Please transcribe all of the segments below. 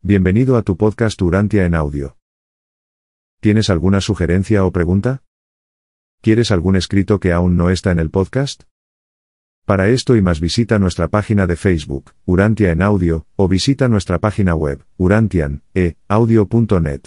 Bienvenido a tu podcast Urantia en audio. ¿Tienes alguna sugerencia o pregunta? ¿Quieres algún escrito que aún no está en el podcast? Para esto y más visita nuestra página de Facebook, Urantia en audio, o visita nuestra página web, urantian.e-audio.net.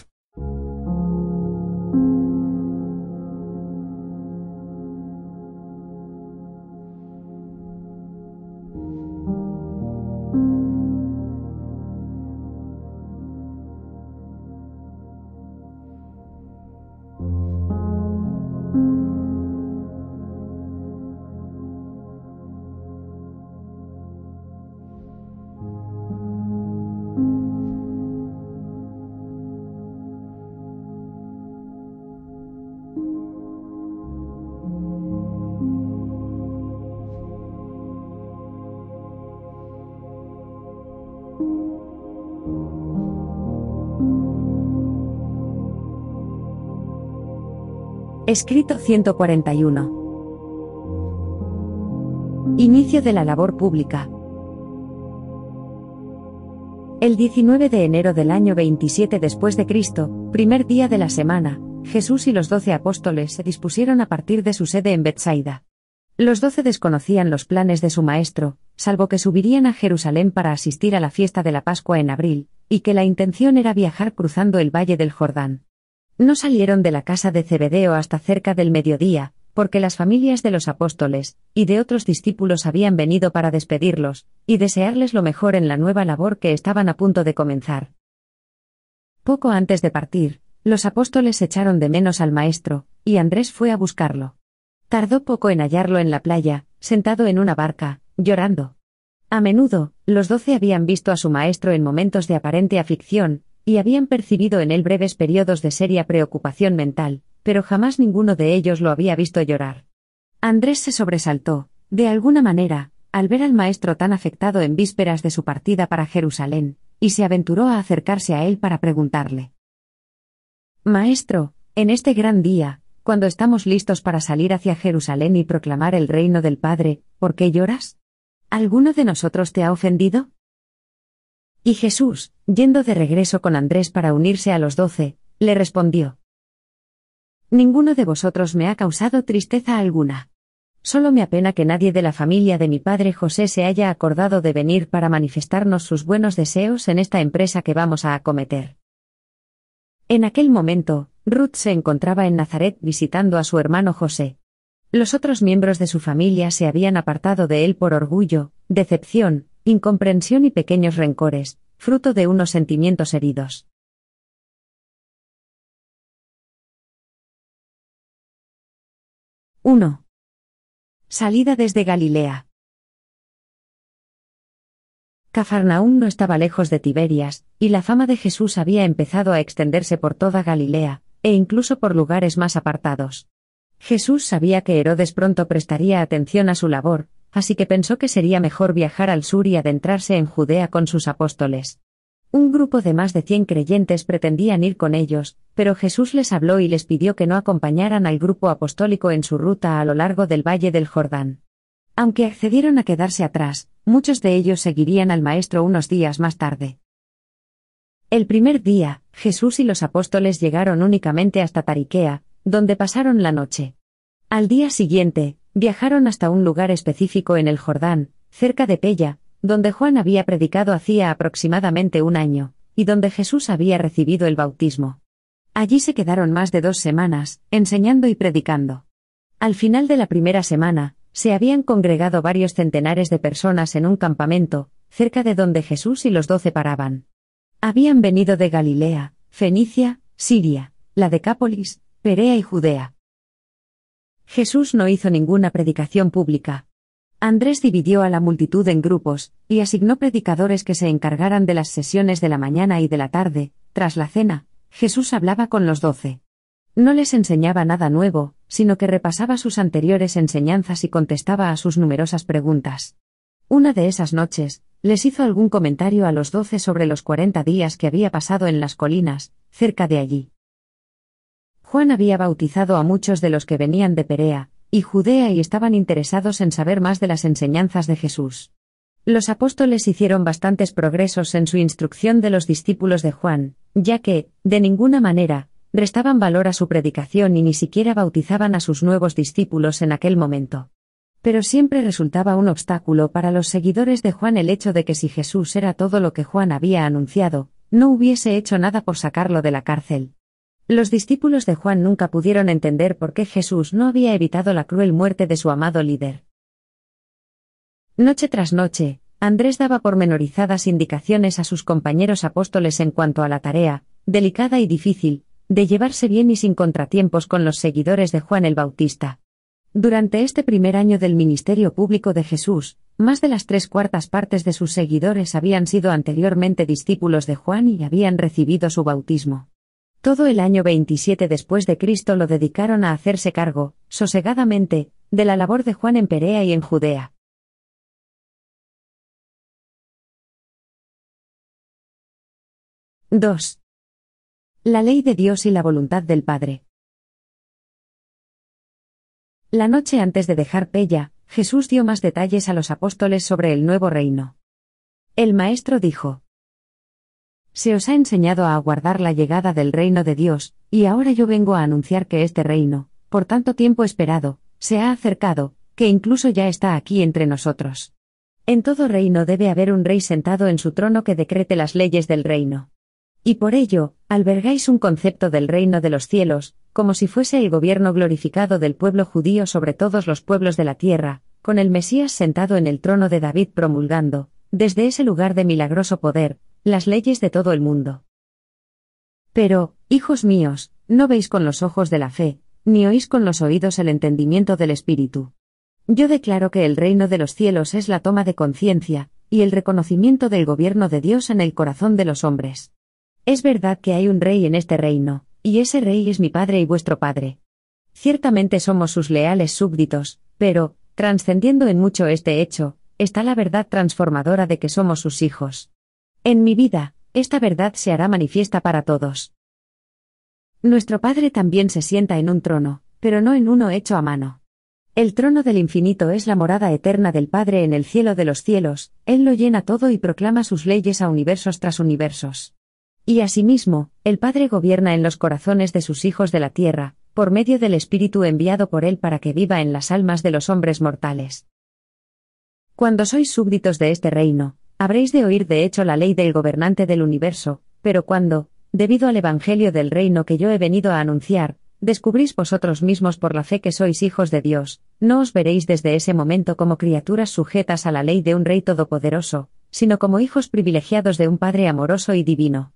Escrito 141. Inicio de la labor pública. El 19 de enero del año 27 después de Cristo, primer día de la semana, Jesús y los doce apóstoles se dispusieron a partir de su sede en Bethsaida. Los doce desconocían los planes de su maestro, salvo que subirían a Jerusalén para asistir a la fiesta de la Pascua en abril, y que la intención era viajar cruzando el valle del Jordán. No salieron de la casa de Zebedeo hasta cerca del mediodía, porque las familias de los apóstoles y de otros discípulos habían venido para despedirlos y desearles lo mejor en la nueva labor que estaban a punto de comenzar. Poco antes de partir, los apóstoles echaron de menos al maestro, y Andrés fue a buscarlo. Tardó poco en hallarlo en la playa, sentado en una barca, llorando. A menudo, los doce habían visto a su maestro en momentos de aparente aflicción, y habían percibido en él breves periodos de seria preocupación mental, pero jamás ninguno de ellos lo había visto llorar. Andrés se sobresaltó, de alguna manera, al ver al maestro tan afectado en vísperas de su partida para Jerusalén, y se aventuró a acercarse a él para preguntarle. Maestro, en este gran día, cuando estamos listos para salir hacia Jerusalén y proclamar el reino del Padre, ¿por qué lloras? ¿Alguno de nosotros te ha ofendido? Y Jesús, yendo de regreso con Andrés para unirse a los doce, le respondió. Ninguno de vosotros me ha causado tristeza alguna. Solo me apena que nadie de la familia de mi padre José se haya acordado de venir para manifestarnos sus buenos deseos en esta empresa que vamos a acometer. En aquel momento, Ruth se encontraba en Nazaret visitando a su hermano José. Los otros miembros de su familia se habían apartado de él por orgullo, decepción, incomprensión y pequeños rencores, fruto de unos sentimientos heridos. ¡1! Salida desde Galilea. Cafarnaúm no estaba lejos de Tiberias, y la fama de Jesús había empezado a extenderse por toda Galilea, e incluso por lugares más apartados. Jesús sabía que Herodes pronto prestaría atención a su labor, así que pensó que sería mejor viajar al sur y adentrarse en Judea con sus apóstoles. Un grupo de más de cien creyentes pretendían ir con ellos, pero Jesús les habló y les pidió que no acompañaran al grupo apostólico en su ruta a lo largo del valle del Jordán. Aunque accedieron a quedarse atrás, muchos de ellos seguirían al Maestro unos días más tarde. El primer día, Jesús y los apóstoles llegaron únicamente hasta Tariquea, donde pasaron la noche. Al día siguiente, Viajaron hasta un lugar específico en el Jordán, cerca de Pella, donde Juan había predicado hacía aproximadamente un año, y donde Jesús había recibido el bautismo. Allí se quedaron más de dos semanas, enseñando y predicando. Al final de la primera semana, se habían congregado varios centenares de personas en un campamento, cerca de donde Jesús y los doce paraban. Habían venido de Galilea, Fenicia, Siria, la Decápolis, Perea y Judea. Jesús no hizo ninguna predicación pública. Andrés dividió a la multitud en grupos, y asignó predicadores que se encargaran de las sesiones de la mañana y de la tarde. Tras la cena, Jesús hablaba con los doce. No les enseñaba nada nuevo, sino que repasaba sus anteriores enseñanzas y contestaba a sus numerosas preguntas. Una de esas noches, les hizo algún comentario a los doce sobre los cuarenta días que había pasado en las colinas, cerca de allí. Juan había bautizado a muchos de los que venían de Perea y Judea y estaban interesados en saber más de las enseñanzas de Jesús. Los apóstoles hicieron bastantes progresos en su instrucción de los discípulos de Juan, ya que, de ninguna manera, restaban valor a su predicación y ni siquiera bautizaban a sus nuevos discípulos en aquel momento. Pero siempre resultaba un obstáculo para los seguidores de Juan el hecho de que si Jesús era todo lo que Juan había anunciado, no hubiese hecho nada por sacarlo de la cárcel. Los discípulos de Juan nunca pudieron entender por qué Jesús no había evitado la cruel muerte de su amado líder. Noche tras noche, Andrés daba pormenorizadas indicaciones a sus compañeros apóstoles en cuanto a la tarea, delicada y difícil, de llevarse bien y sin contratiempos con los seguidores de Juan el Bautista. Durante este primer año del ministerio público de Jesús, más de las tres cuartas partes de sus seguidores habían sido anteriormente discípulos de Juan y habían recibido su bautismo. Todo el año 27 después de Cristo lo dedicaron a hacerse cargo, sosegadamente, de la labor de Juan en Perea y en Judea. —2. La ley de Dios y la voluntad del Padre. La noche antes de dejar Pella, Jesús dio más detalles a los apóstoles sobre el nuevo reino. El Maestro dijo, Se os ha enseñado a aguardar la llegada del reino de Dios, y ahora yo vengo a anunciar que este reino, por tanto tiempo esperado, se ha acercado, que incluso ya está aquí entre nosotros. En todo reino debe haber un rey sentado en su trono que decrete las leyes del reino. Y por ello, albergáis un concepto del reino de los cielos, como si fuese el gobierno glorificado del pueblo judío sobre todos los pueblos de la tierra, con el Mesías sentado en el trono de David promulgando, desde ese lugar de milagroso poder, las leyes de todo el mundo. Pero, hijos míos, no veis con los ojos de la fe, ni oís con los oídos el entendimiento del Espíritu. Yo declaro que el reino de los cielos es la toma de conciencia, y el reconocimiento del gobierno de Dios en el corazón de los hombres. Es verdad que hay un rey en este reino, y ese rey es mi Padre y vuestro Padre. Ciertamente somos sus leales súbditos, pero, trascendiendo en mucho este hecho, está la verdad transformadora de que somos sus hijos. En mi vida, esta verdad se hará manifiesta para todos. Nuestro Padre también se sienta en un trono, pero no en uno hecho a mano. El trono del infinito es la morada eterna del Padre en el cielo de los cielos, Él lo llena todo y proclama sus leyes a universos tras universos. Y asimismo, el Padre gobierna en los corazones de sus hijos de la tierra, por medio del Espíritu enviado por Él para que viva en las almas de los hombres mortales. Cuando sois súbditos de este reino, habréis de oír de hecho la ley del gobernante del universo, pero cuando, debido al Evangelio del reino que yo he venido a anunciar, descubrís vosotros mismos por la fe que sois hijos de Dios, no os veréis desde ese momento como criaturas sujetas a la ley de un Rey todopoderoso, sino como hijos privilegiados de un Padre amoroso y divino.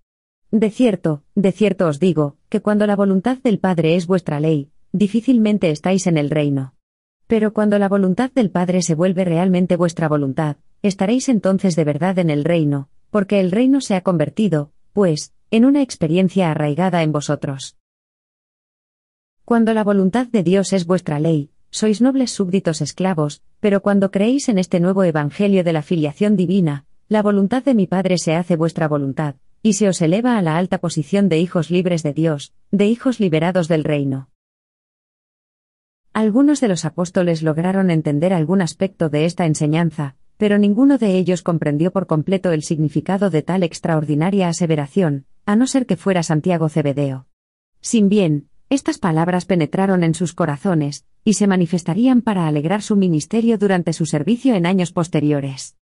De cierto, de cierto os digo, que cuando la voluntad del Padre es vuestra ley, difícilmente estáis en el reino. Pero cuando la voluntad del Padre se vuelve realmente vuestra voluntad, estaréis entonces de verdad en el reino, porque el reino se ha convertido, pues, en una experiencia arraigada en vosotros. Cuando la voluntad de Dios es vuestra ley, sois nobles súbditos esclavos, pero cuando creéis en este nuevo Evangelio de la filiación divina, la voluntad de mi Padre se hace vuestra voluntad, y se os eleva a la alta posición de hijos libres de Dios, de hijos liberados del reino. Algunos de los apóstoles lograron entender algún aspecto de esta enseñanza, pero ninguno de ellos comprendió por completo el significado de tal extraordinaria aseveración, a no ser que fuera Santiago Cebedeo. Sin bien, estas palabras penetraron en sus corazones, y se manifestarían para alegrar su ministerio durante su servicio en años posteriores.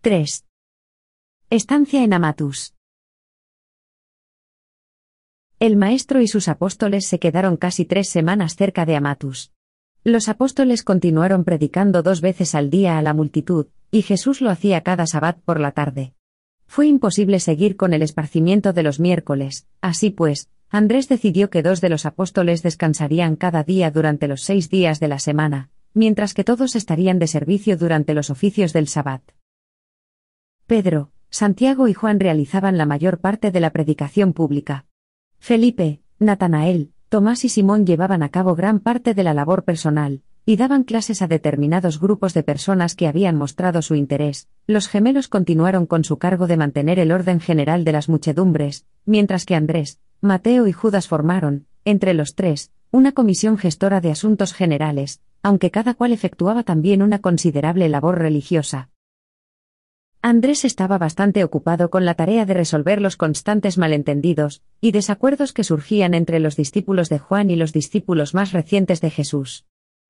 3. Estancia en Amatus. El maestro y sus apóstoles se quedaron casi tres semanas cerca de Amatus. Los apóstoles continuaron predicando dos veces al día a la multitud, y Jesús lo hacía cada sabbat por la tarde. Fue imposible seguir con el esparcimiento de los miércoles, así pues, Andrés decidió que dos de los apóstoles descansarían cada día durante los seis días de la semana, mientras que todos estarían de servicio durante los oficios del sabbat. Pedro, Santiago y Juan realizaban la mayor parte de la predicación pública. Felipe, Natanael, Tomás y Simón llevaban a cabo gran parte de la labor personal, y daban clases a determinados grupos de personas que habían mostrado su interés. Los gemelos continuaron con su cargo de mantener el orden general de las muchedumbres, mientras que Andrés, Mateo y Judas formaron, entre los tres, una comisión gestora de asuntos generales, aunque cada cual efectuaba también una considerable labor religiosa. Andrés estaba bastante ocupado con la tarea de resolver los constantes malentendidos y desacuerdos que surgían entre los discípulos de Juan y los discípulos más recientes de Jesús.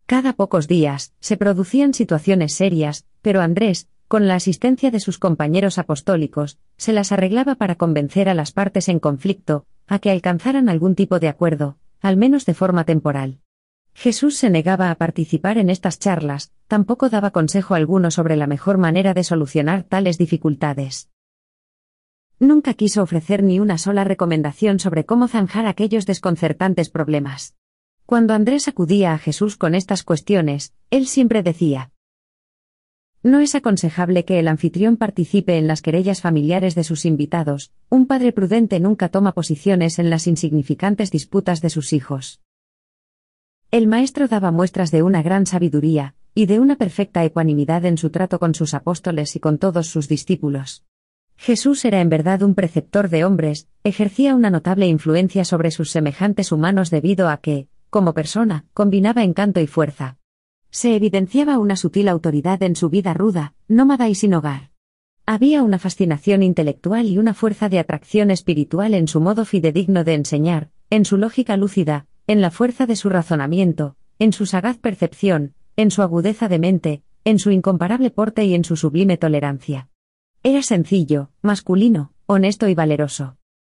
Cada pocos días se producían situaciones serias, pero Andrés, con la asistencia de sus compañeros apostólicos, se las arreglaba para convencer a las partes en conflicto, a que alcanzaran algún tipo de acuerdo, al menos de forma temporal. Jesús se negaba a participar en estas charlas, tampoco daba consejo alguno sobre la mejor manera de solucionar tales dificultades. Nunca quiso ofrecer ni una sola recomendación sobre cómo zanjar aquellos desconcertantes problemas. Cuando Andrés acudía a Jesús con estas cuestiones, él siempre decía, no es aconsejable que el anfitrión participe en las querellas familiares de sus invitados, un padre prudente nunca toma posiciones en las insignificantes disputas de sus hijos. El maestro daba muestras de una gran sabiduría, y de una perfecta ecuanimidad en su trato con sus apóstoles y con todos sus discípulos. Jesús era en verdad un preceptor de hombres, ejercía una notable influencia sobre sus semejantes humanos debido a que, como persona, combinaba encanto y fuerza. Se evidenciaba una sutil autoridad en su vida ruda, nómada y sin hogar. Había una fascinación intelectual y una fuerza de atracción espiritual en su modo fidedigno de enseñar, en su lógica lúcida, en la fuerza de su razonamiento, en su sagaz percepción, en su agudeza de mente, en su incomparable porte y en su sublime tolerancia. Era sencillo, masculino, honesto y valeroso.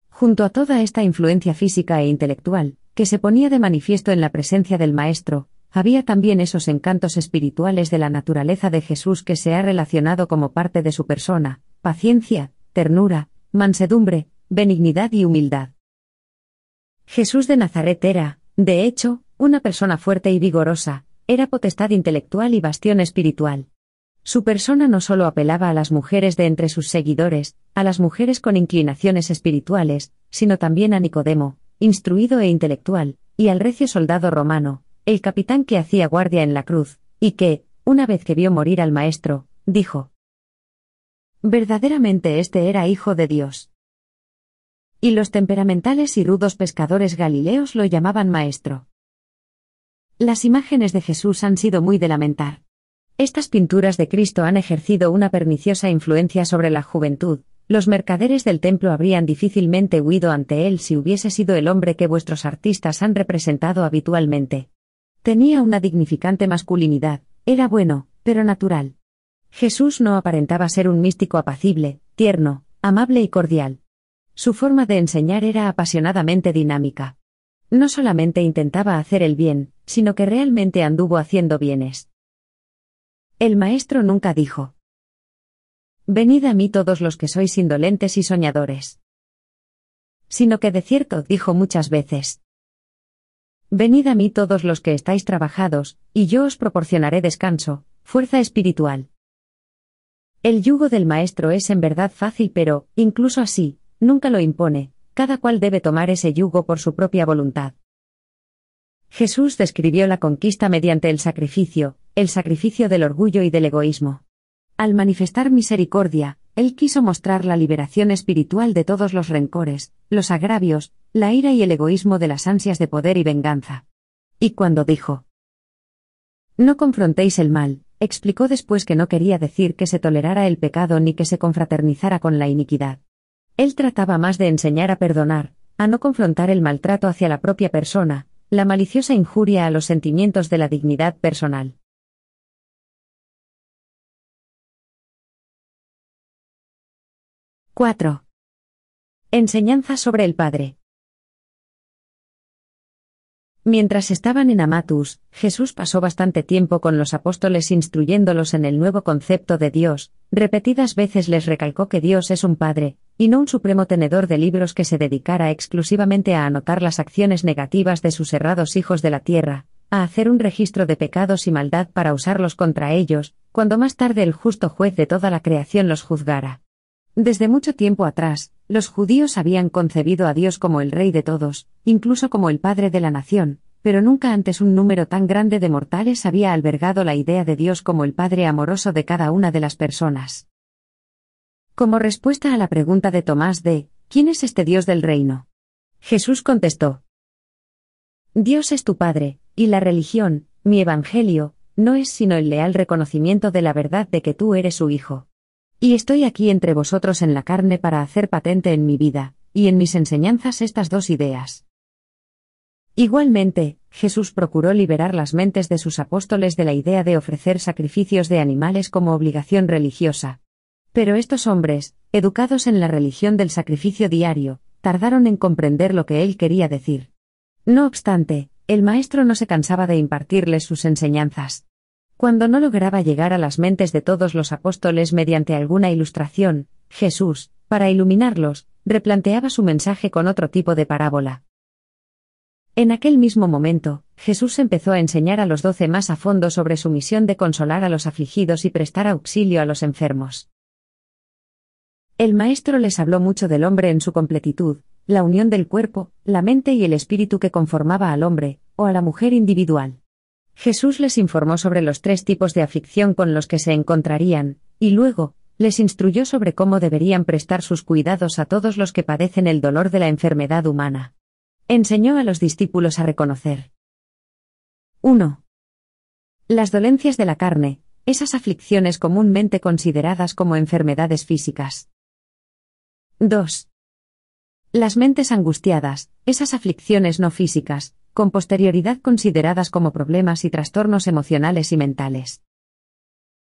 Junto a toda esta influencia física e intelectual, que se ponía de manifiesto en la presencia del Maestro, había también esos encantos espirituales de la naturaleza de Jesús que se ha relacionado como parte de su persona, paciencia, ternura, mansedumbre, benignidad y humildad. Jesús de Nazaret era, de hecho, una persona fuerte y vigorosa, era potestad intelectual y bastión espiritual. Su persona no solo apelaba a las mujeres de entre sus seguidores, a las mujeres con inclinaciones espirituales, sino también a Nicodemo, instruido e intelectual, y al recio soldado romano, el capitán que hacía guardia en la cruz, y que, una vez que vio morir al maestro, dijo, Verdaderamente este era hijo de Dios. Y los temperamentales y rudos pescadores galileos lo llamaban maestro. Las imágenes de Jesús han sido muy de lamentar. Estas pinturas de Cristo han ejercido una perniciosa influencia sobre la juventud, los mercaderes del templo habrían difícilmente huido ante él si hubiese sido el hombre que vuestros artistas han representado habitualmente. Tenía una dignificante masculinidad, era bueno, pero natural. Jesús no aparentaba ser un místico apacible, tierno, amable y cordial. Su forma de enseñar era apasionadamente dinámica. No solamente intentaba hacer el bien, sino que realmente anduvo haciendo bienes. El maestro nunca dijo, Venid a mí todos los que sois indolentes y soñadores. Sino que de cierto dijo muchas veces, Venid a mí todos los que estáis trabajados, y yo os proporcionaré descanso, fuerza espiritual. El yugo del Maestro es en verdad fácil, pero, incluso así, nunca lo impone, cada cual debe tomar ese yugo por su propia voluntad. Jesús describió la conquista mediante el sacrificio, el sacrificio del orgullo y del egoísmo. Al manifestar misericordia, Él quiso mostrar la liberación espiritual de todos los rencores, los agravios, la ira y el egoísmo de las ansias de poder y venganza. Y cuando dijo, No confrontéis el mal, explicó después que no quería decir que se tolerara el pecado ni que se confraternizara con la iniquidad. Él trataba más de enseñar a perdonar, a no confrontar el maltrato hacia la propia persona, la maliciosa injuria a los sentimientos de la dignidad personal. ¡4! Enseñanza sobre el Padre. Mientras estaban en Amatus, Jesús pasó bastante tiempo con los apóstoles instruyéndolos en el nuevo concepto de Dios, repetidas veces les recalcó que Dios es un Padre, y no un supremo tenedor de libros que se dedicara exclusivamente a anotar las acciones negativas de sus errados hijos de la tierra, a hacer un registro de pecados y maldad para usarlos contra ellos, cuando más tarde el justo juez de toda la creación los juzgara. Desde mucho tiempo atrás, los judíos habían concebido a Dios como el Rey de todos, incluso como el Padre de la nación, pero nunca antes un número tan grande de mortales había albergado la idea de Dios como el Padre amoroso de cada una de las personas. Como respuesta a la pregunta de Tomás de, ¿quién es este Dios del reino? Jesús contestó, Dios es tu Padre, y la religión, mi Evangelio, no es sino el leal reconocimiento de la verdad de que tú eres su Hijo. Y estoy aquí entre vosotros en la carne para hacer patente en mi vida, y en mis enseñanzas estas dos ideas. Igualmente, Jesús procuró liberar las mentes de sus apóstoles de la idea de ofrecer sacrificios de animales como obligación religiosa. Pero estos hombres, educados en la religión del sacrificio diario, tardaron en comprender lo que él quería decir. No obstante, el maestro no se cansaba de impartirles sus enseñanzas. Cuando no lograba llegar a las mentes de todos los apóstoles mediante alguna ilustración, Jesús, para iluminarlos, replanteaba su mensaje con otro tipo de parábola. En aquel mismo momento, Jesús empezó a enseñar a los doce más a fondo sobre su misión de consolar a los afligidos y prestar auxilio a los enfermos. El Maestro les habló mucho del hombre en su completitud, la unión del cuerpo, la mente y el espíritu que conformaba al hombre, o a la mujer individual. Jesús les informó sobre los tres tipos de aflicción con los que se encontrarían, y luego, les instruyó sobre cómo deberían prestar sus cuidados a todos los que padecen el dolor de la enfermedad humana. Enseñó a los discípulos a reconocer. 1. Las dolencias de la carne, esas aflicciones comúnmente consideradas como enfermedades físicas. 2. Las mentes angustiadas, esas aflicciones no físicas, con posterioridad consideradas como problemas y trastornos emocionales y mentales.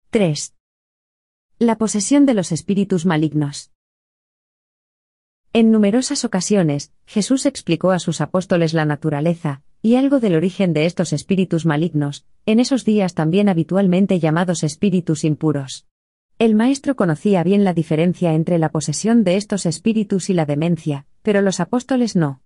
3. La posesión de los espíritus malignos. En numerosas ocasiones, Jesús explicó a sus apóstoles la naturaleza, y algo del origen de estos espíritus malignos, en esos días también habitualmente llamados espíritus impuros. El maestro conocía bien la diferencia entre la posesión de estos espíritus y la demencia, pero los apóstoles no.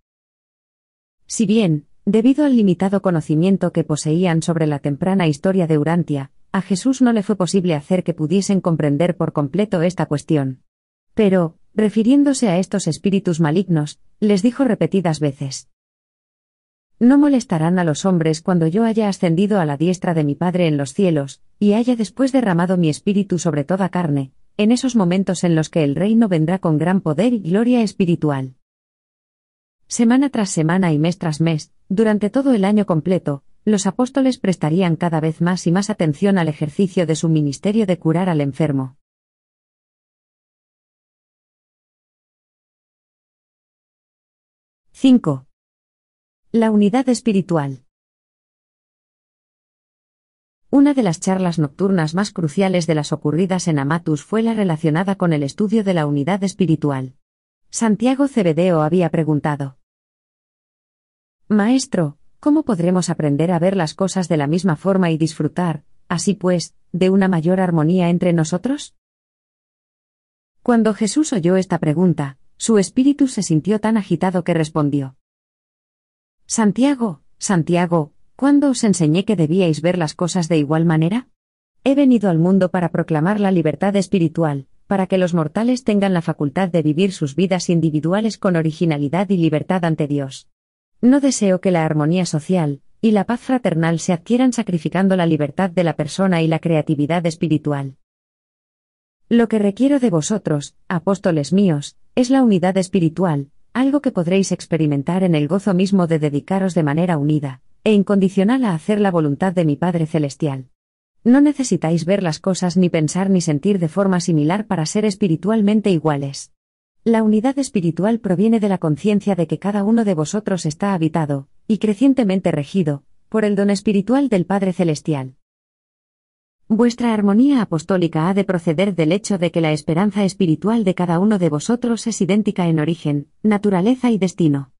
Si bien, debido al limitado conocimiento que poseían sobre la temprana historia de Urantia, a Jesús no le fue posible hacer que pudiesen comprender por completo esta cuestión. Pero, refiriéndose a estos espíritus malignos, les dijo repetidas veces. No molestarán a los hombres cuando yo haya ascendido a la diestra de mi Padre en los cielos, y haya después derramado mi espíritu sobre toda carne, en esos momentos en los que el reino vendrá con gran poder y gloria espiritual. Semana tras semana y mes tras mes, durante todo el año completo, los apóstoles prestarían cada vez más y más atención al ejercicio de su ministerio de curar al enfermo. 5. La unidad espiritual. Una de las charlas nocturnas más cruciales de las ocurridas en Amatus fue la relacionada con el estudio de la unidad espiritual. Santiago Cebedeo había preguntado. Maestro, ¿cómo podremos aprender a ver las cosas de la misma forma y disfrutar, así pues, de una mayor armonía entre nosotros? Cuando Jesús oyó esta pregunta, su espíritu se sintió tan agitado que respondió. Santiago, Santiago, ¿cuándo os enseñé que debíais ver las cosas de igual manera? He venido al mundo para proclamar la libertad espiritual, para que los mortales tengan la facultad de vivir sus vidas individuales con originalidad y libertad ante Dios. No deseo que la armonía social, y la paz fraternal se adquieran sacrificando la libertad de la persona y la creatividad espiritual. Lo que requiero de vosotros, apóstoles míos, es la unidad espiritual, algo que podréis experimentar en el gozo mismo de dedicaros de manera unida, e incondicional a hacer la voluntad de mi Padre Celestial. No necesitáis ver las cosas ni pensar ni sentir de forma similar para ser espiritualmente iguales. La unidad espiritual proviene de la conciencia de que cada uno de vosotros está habitado, y crecientemente regido, por el don espiritual del Padre Celestial. Vuestra armonía apostólica ha de proceder del hecho de que la esperanza espiritual de cada uno de vosotros es idéntica en origen, naturaleza y destino.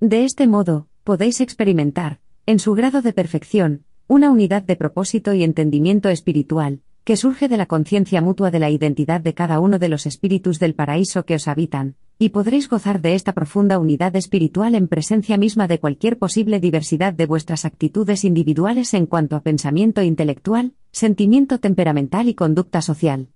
De este modo, podéis experimentar, en su grado de perfección, una unidad de propósito y entendimiento espiritual, que surge de la conciencia mutua de la identidad de cada uno de los espíritus del paraíso que os habitan, y podréis gozar de esta profunda unidad espiritual en presencia misma de cualquier posible diversidad de vuestras actitudes individuales en cuanto a pensamiento intelectual, sentimiento temperamental y conducta social.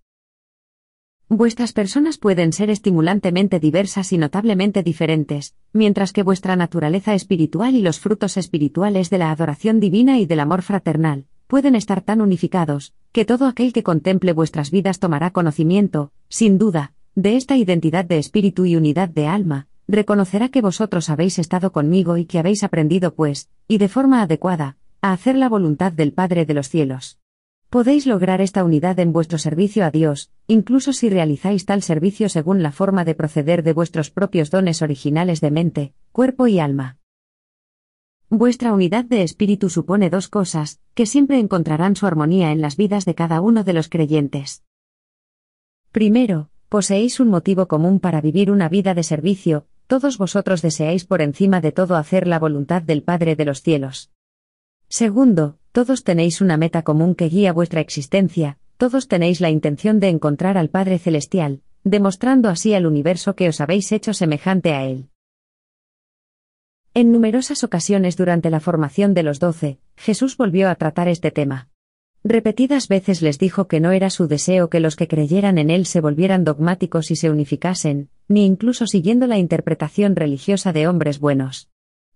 Vuestras personas pueden ser estimulantemente diversas y notablemente diferentes, mientras que vuestra naturaleza espiritual y los frutos espirituales de la adoración divina y del amor fraternal, pueden estar tan unificados, que todo aquel que contemple vuestras vidas tomará conocimiento, sin duda, de esta identidad de espíritu y unidad de alma, reconocerá que vosotros habéis estado conmigo y que habéis aprendido, pues, y de forma adecuada, a hacer la voluntad del Padre de los cielos. Podéis lograr esta unidad en vuestro servicio a Dios, incluso si realizáis tal servicio según la forma de proceder de vuestros propios dones originales de mente, cuerpo y alma. Vuestra unidad de espíritu supone dos cosas, que siempre encontrarán su armonía en las vidas de cada uno de los creyentes. Primero, poseéis un motivo común para vivir una vida de servicio, todos vosotros deseáis por encima de todo hacer la voluntad del Padre de los cielos. Segundo, todos tenéis una meta común que guía vuestra existencia, todos tenéis la intención de encontrar al Padre Celestial, demostrando así al universo que os habéis hecho semejante a Él. En numerosas ocasiones durante la formación de los doce, Jesús volvió a tratar este tema. Repetidas veces les dijo que no era su deseo que los que creyeran en Él se volvieran dogmáticos y se unificasen, ni incluso siguiendo la interpretación religiosa de hombres buenos.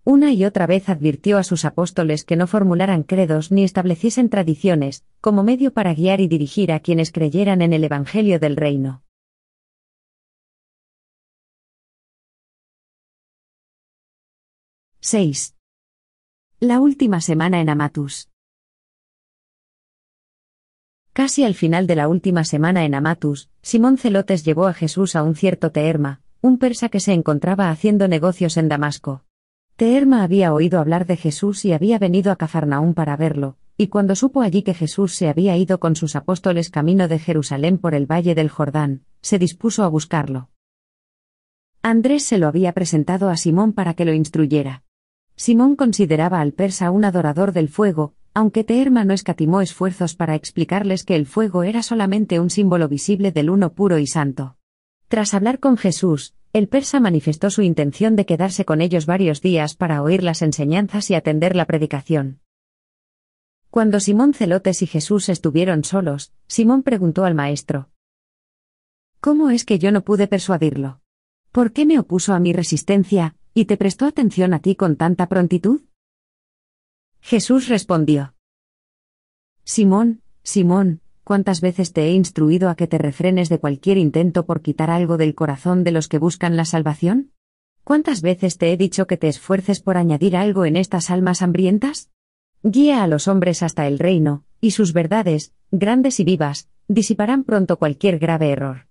Una y otra vez advirtió a sus apóstoles que no formularan credos ni estableciesen tradiciones, como medio para guiar y dirigir a quienes creyeran en el Evangelio del Reino. ¡6! La última semana en Amatus. Casi al final de la última semana en Amatus, Simón Celotes llevó a Jesús a un cierto Teerma, un persa que se encontraba haciendo negocios en Damasco. Teerma había oído hablar de Jesús y había venido a Cafarnaún para verlo, y cuando supo allí que Jesús se había ido con sus apóstoles camino de Jerusalén por el valle del Jordán, se dispuso a buscarlo. Andrés se lo había presentado a Simón para que lo instruyera. Simón consideraba al persa un adorador del fuego, aunque Teerma no escatimó esfuerzos para explicarles que el fuego era solamente un símbolo visible del uno puro y santo. Tras hablar con Jesús, el persa manifestó su intención de quedarse con ellos varios días para oír las enseñanzas y atender la predicación. Cuando Simón Celotes y Jesús estuvieron solos, Simón preguntó al maestro, ¿Cómo es que yo no pude persuadirlo? ¿Por qué me opuso a mi resistencia, y te prestó atención a ti con tanta prontitud? Jesús respondió, Simón, Simón, ¿Cuántas veces te he instruido a que te refrenes de cualquier intento por quitar algo del corazón de los que buscan la salvación? ¿Cuántas veces te he dicho que te esfuerces por añadir algo en estas almas hambrientas? Guía a los hombres hasta el reino, y sus verdades, grandes y vivas, disiparán pronto cualquier grave error.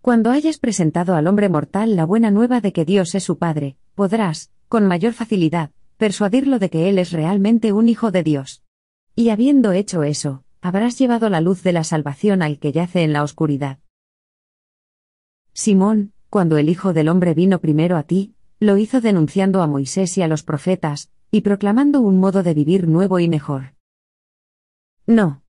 Cuando hayas presentado al hombre mortal la buena nueva de que Dios es su Padre, podrás, con mayor facilidad, persuadirlo de que Él es realmente un Hijo de Dios. Y habiendo hecho eso, habrás llevado la luz de la salvación al que yace en la oscuridad. Simón, cuando el Hijo del Hombre vino primero a ti, lo hizo denunciando a Moisés y a los profetas, y proclamando un modo de vivir nuevo y mejor. No.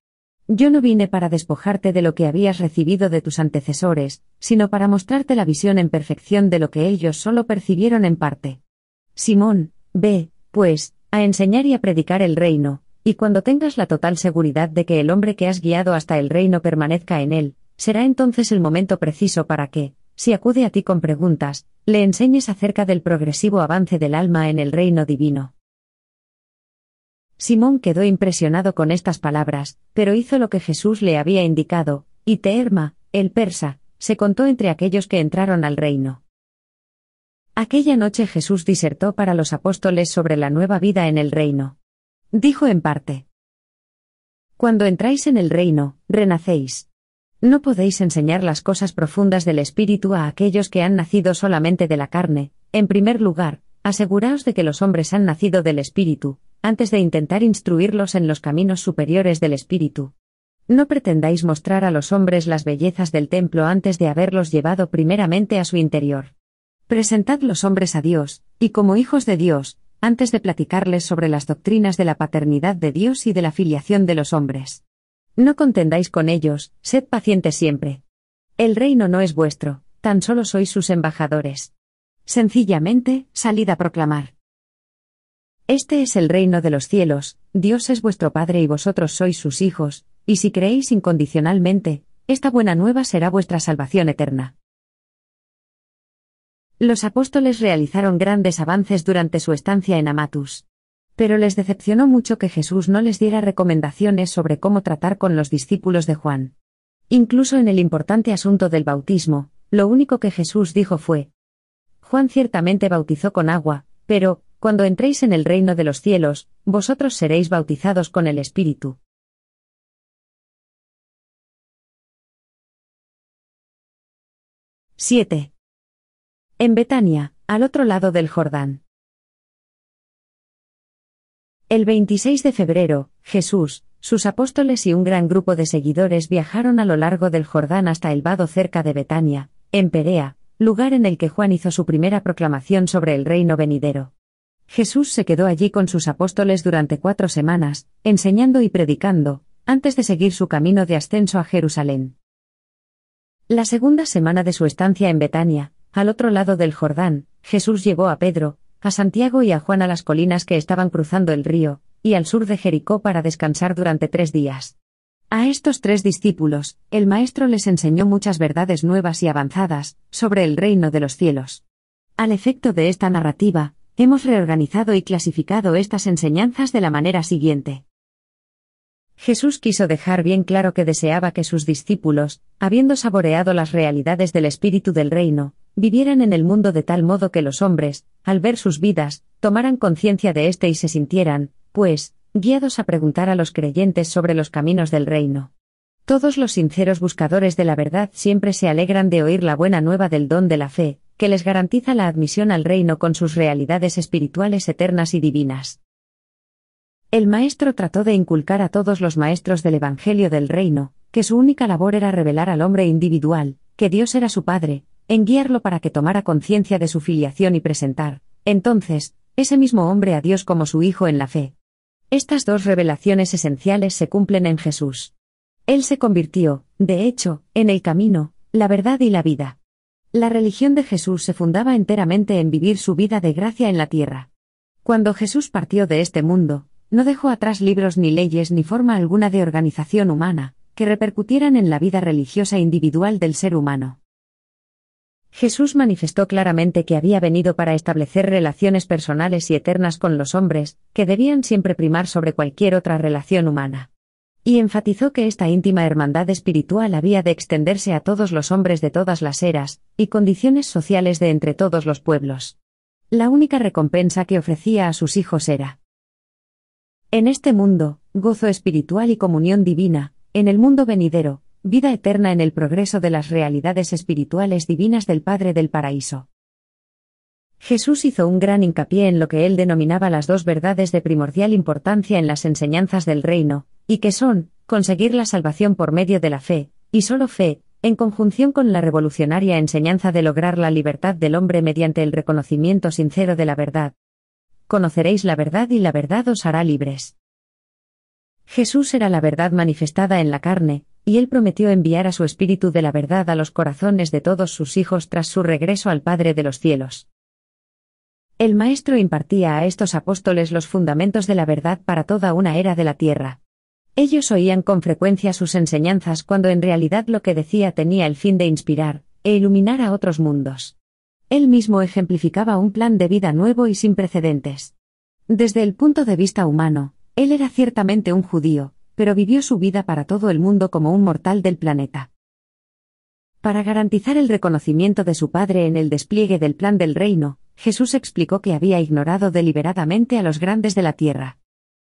Yo no vine para despojarte de lo que habías recibido de tus antecesores, sino para mostrarte la visión en perfección de lo que ellos solo percibieron en parte. Simón, ve, pues, a enseñar y a predicar el reino, y cuando tengas la total seguridad de que el hombre que has guiado hasta el reino permanezca en él, será entonces el momento preciso para que, si acude a ti con preguntas, le enseñes acerca del progresivo avance del alma en el reino divino. Simón quedó impresionado con estas palabras, pero hizo lo que Jesús le había indicado, y Teerma, el persa, se contó entre aquellos que entraron al reino. Aquella noche Jesús disertó para los apóstoles sobre la nueva vida en el reino. Dijo en parte. Cuando entráis en el reino, renacéis. No podéis enseñar las cosas profundas del Espíritu a aquellos que han nacido solamente de la carne, en primer lugar, aseguraos de que los hombres han nacido del Espíritu, antes de intentar instruirlos en los caminos superiores del Espíritu. No pretendáis mostrar a los hombres las bellezas del templo antes de haberlos llevado primeramente a su interior. Presentad los hombres a Dios, y como hijos de Dios, antes de platicarles sobre las doctrinas de la paternidad de Dios y de la filiación de los hombres. No contendáis con ellos, sed pacientes siempre. El reino no es vuestro, tan solo sois sus embajadores. Sencillamente, salid a proclamar. Este es el reino de los cielos, Dios es vuestro Padre y vosotros sois sus hijos, y si creéis incondicionalmente, esta buena nueva será vuestra salvación eterna. Los apóstoles realizaron grandes avances durante su estancia en Amatus. Pero les decepcionó mucho que Jesús no les diera recomendaciones sobre cómo tratar con los discípulos de Juan. Incluso en el importante asunto del bautismo, lo único que Jesús dijo fue, Juan ciertamente bautizó con agua, pero, cuando entréis en el reino de los cielos, vosotros seréis bautizados con el Espíritu. 7. En Betania, al otro lado del Jordán. El 26 de febrero, Jesús, sus apóstoles y un gran grupo de seguidores viajaron a lo largo del Jordán hasta el vado cerca de Betania, en Perea, lugar en el que Juan hizo su primera proclamación sobre el reino venidero. Jesús se quedó allí con sus apóstoles durante cuatro semanas, enseñando y predicando, antes de seguir su camino de ascenso a Jerusalén. La segunda semana de su estancia en Betania, al otro lado del Jordán, Jesús llevó a Pedro, a Santiago y a Juan a las colinas que estaban cruzando el río, y al sur de Jericó para descansar durante tres días. A estos tres discípulos, el Maestro les enseñó muchas verdades nuevas y avanzadas, sobre el reino de los cielos. Al efecto de esta narrativa, hemos reorganizado y clasificado estas enseñanzas de la manera siguiente. Jesús quiso dejar bien claro que deseaba que sus discípulos, habiendo saboreado las realidades del espíritu del reino, vivieran en el mundo de tal modo que los hombres, al ver sus vidas, tomaran conciencia de éste y se sintieran, pues, guiados a preguntar a los creyentes sobre los caminos del reino. Todos los sinceros buscadores de la verdad siempre se alegran de oír la buena nueva del don de la fe, que les garantiza la admisión al reino con sus realidades espirituales eternas y divinas. El maestro trató de inculcar a todos los maestros del Evangelio del Reino, que su única labor era revelar al hombre individual, que Dios era su Padre, en guiarlo para que tomara conciencia de su filiación y presentar, entonces, ese mismo hombre a Dios como su Hijo en la fe. Estas dos revelaciones esenciales se cumplen en Jesús. Él se convirtió, de hecho, en el camino, la verdad y la vida. La religión de Jesús se fundaba enteramente en vivir su vida de gracia en la tierra. Cuando Jesús partió de este mundo, no dejó atrás libros ni leyes ni forma alguna de organización humana, que repercutieran en la vida religiosa individual del ser humano. Jesús manifestó claramente que había venido para establecer relaciones personales y eternas con los hombres, que debían siempre primar sobre cualquier otra relación humana. Y enfatizó que esta íntima hermandad espiritual había de extenderse a todos los hombres de todas las eras, y condiciones sociales de entre todos los pueblos. La única recompensa que ofrecía a sus hijos era en este mundo, gozo espiritual y comunión divina, en el mundo venidero, vida eterna en el progreso de las realidades espirituales divinas del Padre del Paraíso. Jesús hizo un gran hincapié en lo que él denominaba las dos verdades de primordial importancia en las enseñanzas del reino, y que son, conseguir la salvación por medio de la fe, y solo fe, en conjunción con la revolucionaria enseñanza de lograr la libertad del hombre mediante el reconocimiento sincero de la verdad, conoceréis la verdad y la verdad os hará libres. Jesús era la verdad manifestada en la carne, y él prometió enviar a su Espíritu de la verdad a los corazones de todos sus hijos tras su regreso al Padre de los cielos. El Maestro impartía a estos apóstoles los fundamentos de la verdad para toda una era de la tierra. Ellos oían con frecuencia sus enseñanzas cuando en realidad lo que decía tenía el fin de inspirar e iluminar a otros mundos. Él mismo ejemplificaba un plan de vida nuevo y sin precedentes. Desde el punto de vista humano, él era ciertamente un judío, pero vivió su vida para todo el mundo como un mortal del planeta. Para garantizar el reconocimiento de su padre en el despliegue del plan del reino, Jesús explicó que había ignorado deliberadamente a los grandes de la tierra.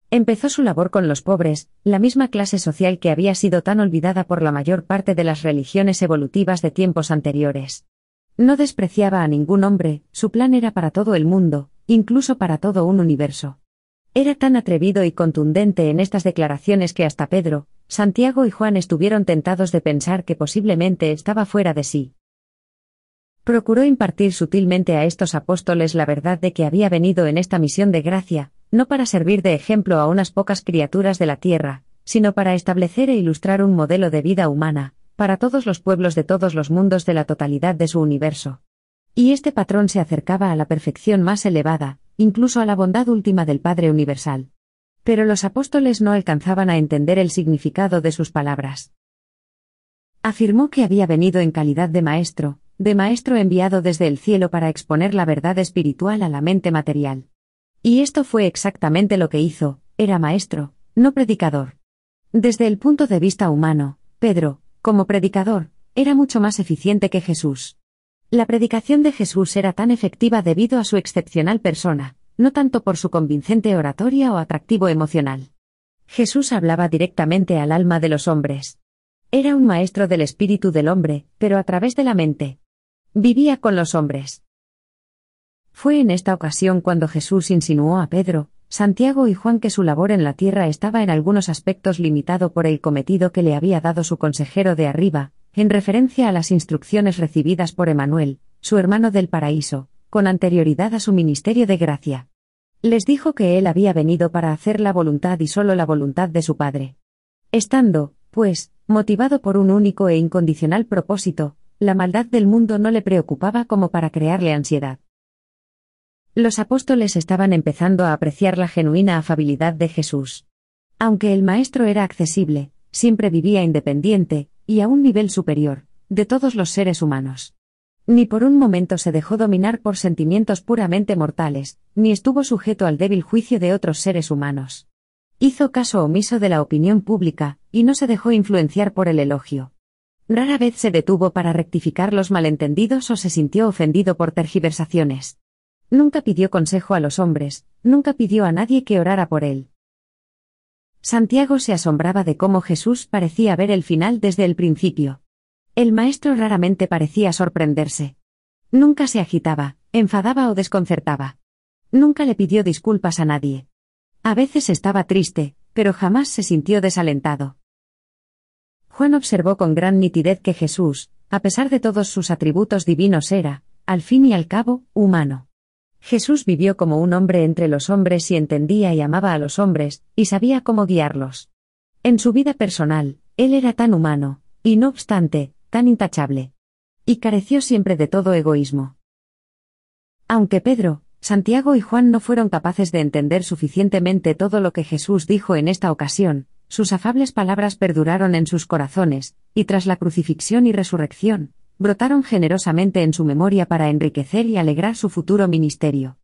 Empezó su labor con los pobres, la misma clase social que había sido tan olvidada por la mayor parte de las religiones evolutivas de tiempos anteriores. No despreciaba a ningún hombre, su plan era para todo el mundo, incluso para todo un universo. Era tan atrevido y contundente en estas declaraciones que hasta Pedro, Santiago y Juan estuvieron tentados de pensar que posiblemente estaba fuera de sí. Procuró impartir sutilmente a estos apóstoles la verdad de que había venido en esta misión de gracia, no para servir de ejemplo a unas pocas criaturas de la tierra, sino para establecer e ilustrar un modelo de vida humana, para todos los pueblos de todos los mundos de la totalidad de su universo. Y este patrón se acercaba a la perfección más elevada, incluso a la bondad última del Padre Universal. Pero los apóstoles no alcanzaban a entender el significado de sus palabras. Afirmó que había venido en calidad de maestro, de maestro enviado desde el cielo para exponer la verdad espiritual a la mente material. Y esto fue exactamente lo que hizo, era maestro, no predicador. Desde el punto de vista humano, Pedro, como predicador, era mucho más eficiente que Jesús. La predicación de Jesús era tan efectiva debido a su excepcional persona, no tanto por su convincente oratoria o atractivo emocional. Jesús hablaba directamente al alma de los hombres. Era un maestro del espíritu del hombre, pero a través de la mente. Vivía con los hombres. Fue en esta ocasión cuando Jesús insinuó a Pedro, Santiago y Juan que su labor en la tierra estaba en algunos aspectos limitado por el cometido que le había dado su consejero de arriba, en referencia a las instrucciones recibidas por Emanuel, su hermano del paraíso, con anterioridad a su ministerio de gracia. Les dijo que él había venido para hacer la voluntad y solo la voluntad de su Padre. Estando, pues, motivado por un único e incondicional propósito, la maldad del mundo no le preocupaba como para crearle ansiedad. Los apóstoles estaban empezando a apreciar la genuina afabilidad de Jesús. Aunque el Maestro era accesible, siempre vivía independiente, y a un nivel superior, de todos los seres humanos. Ni por un momento se dejó dominar por sentimientos puramente mortales, ni estuvo sujeto al débil juicio de otros seres humanos. Hizo caso omiso de la opinión pública, y no se dejó influenciar por el elogio. Rara vez se detuvo para rectificar los malentendidos o se sintió ofendido por tergiversaciones. Nunca pidió consejo a los hombres, nunca pidió a nadie que orara por él. Santiago se asombraba de cómo Jesús parecía ver el final desde el principio. El maestro raramente parecía sorprenderse. Nunca se agitaba, enfadaba o desconcertaba. Nunca le pidió disculpas a nadie. A veces estaba triste, pero jamás se sintió desalentado. Juan observó con gran nitidez que Jesús, a pesar de todos sus atributos divinos, era, al fin y al cabo, humano. Jesús vivió como un hombre entre los hombres y entendía y amaba a los hombres, y sabía cómo guiarlos. En su vida personal, él era tan humano, y no obstante, tan intachable. Y careció siempre de todo egoísmo. Aunque Pedro, Santiago y Juan no fueron capaces de entender suficientemente todo lo que Jesús dijo en esta ocasión, sus afables palabras perduraron en sus corazones, y tras la crucifixión y resurrección, brotaron generosamente en su memoria para enriquecer y alegrar su futuro ministerio.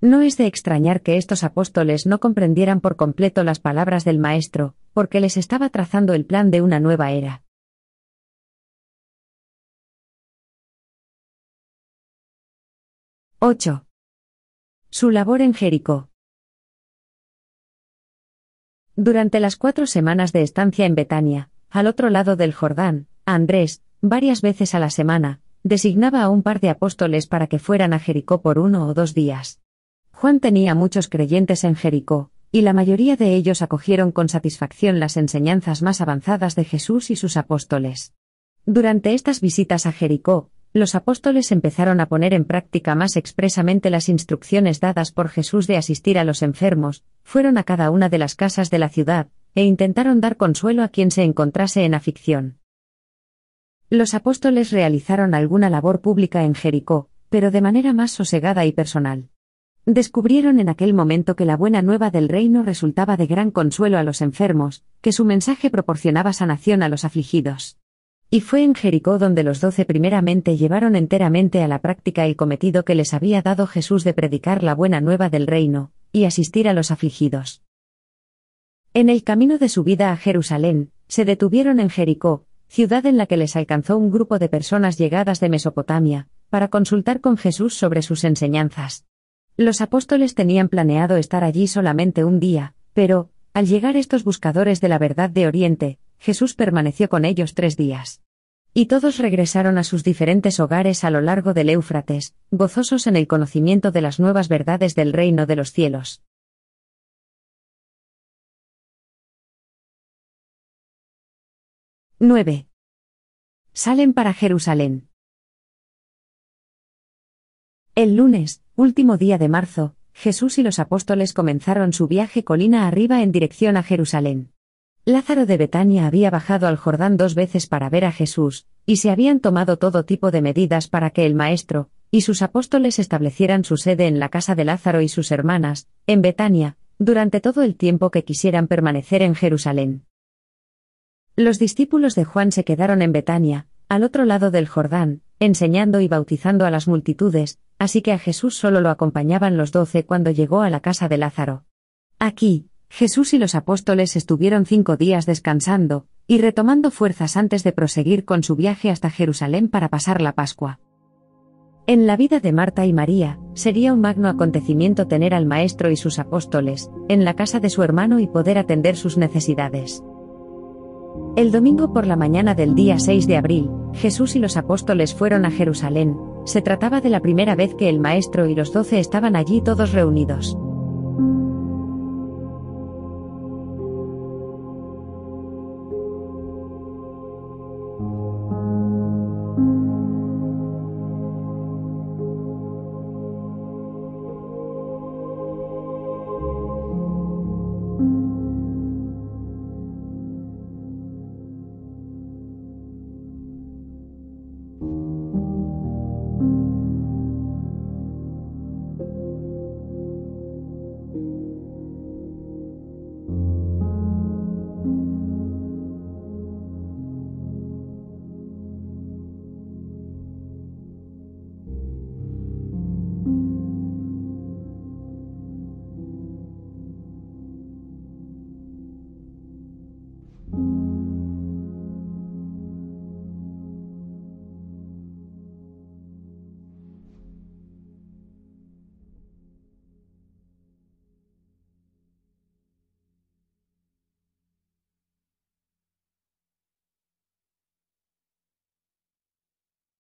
No es de extrañar que estos apóstoles no comprendieran por completo las palabras del Maestro, porque les estaba trazando el plan de una nueva era. ¡8! Su labor en Jericó. Durante las cuatro semanas de estancia en Betania, al otro lado del Jordán, Andrés, varias veces a la semana, designaba a un par de apóstoles para que fueran a Jericó por uno o dos días. Juan tenía muchos creyentes en Jericó, y la mayoría de ellos acogieron con satisfacción las enseñanzas más avanzadas de Jesús y sus apóstoles. Durante estas visitas a Jericó, los apóstoles empezaron a poner en práctica más expresamente las instrucciones dadas por Jesús de asistir a los enfermos, fueron a cada una de las casas de la ciudad, e intentaron dar consuelo a quien se encontrase en aflicción. Los apóstoles realizaron alguna labor pública en Jericó, pero de manera más sosegada y personal. Descubrieron en aquel momento que la buena nueva del reino resultaba de gran consuelo a los enfermos, que su mensaje proporcionaba sanación a los afligidos. Y fue en Jericó donde los doce primeramente llevaron enteramente a la práctica el cometido que les había dado Jesús de predicar la buena nueva del reino, y asistir a los afligidos. En el camino de su vida a Jerusalén, se detuvieron en Jericó, ciudad en la que les alcanzó un grupo de personas llegadas de Mesopotamia, para consultar con Jesús sobre sus enseñanzas. Los apóstoles tenían planeado estar allí solamente un día, pero, al llegar estos buscadores de la verdad de Oriente, Jesús permaneció con ellos tres días. Y todos regresaron a sus diferentes hogares a lo largo del Éufrates, gozosos en el conocimiento de las nuevas verdades del reino de los cielos. 9. Salen para Jerusalén. El lunes, último día de marzo, Jesús y los apóstoles comenzaron su viaje colina arriba en dirección a Jerusalén. Lázaro de Betania había bajado al Jordán dos veces para ver a Jesús, y se habían tomado todo tipo de medidas para que el Maestro, y sus apóstoles establecieran su sede en la casa de Lázaro y sus hermanas, en Betania, durante todo el tiempo que quisieran permanecer en Jerusalén. Los discípulos de Juan se quedaron en Betania, al otro lado del Jordán, enseñando y bautizando a las multitudes, así que a Jesús solo lo acompañaban los doce cuando llegó a la casa de Lázaro. Aquí, Jesús y los apóstoles estuvieron cinco días descansando, y retomando fuerzas antes de proseguir con su viaje hasta Jerusalén para pasar la Pascua. En la vida de Marta y María, sería un magno acontecimiento tener al Maestro y sus apóstoles, en la casa de su hermano y poder atender sus necesidades. El domingo por la mañana del día 6 de abril, Jesús y los apóstoles fueron a Jerusalén, se trataba de la primera vez que el Maestro y los doce estaban allí todos reunidos.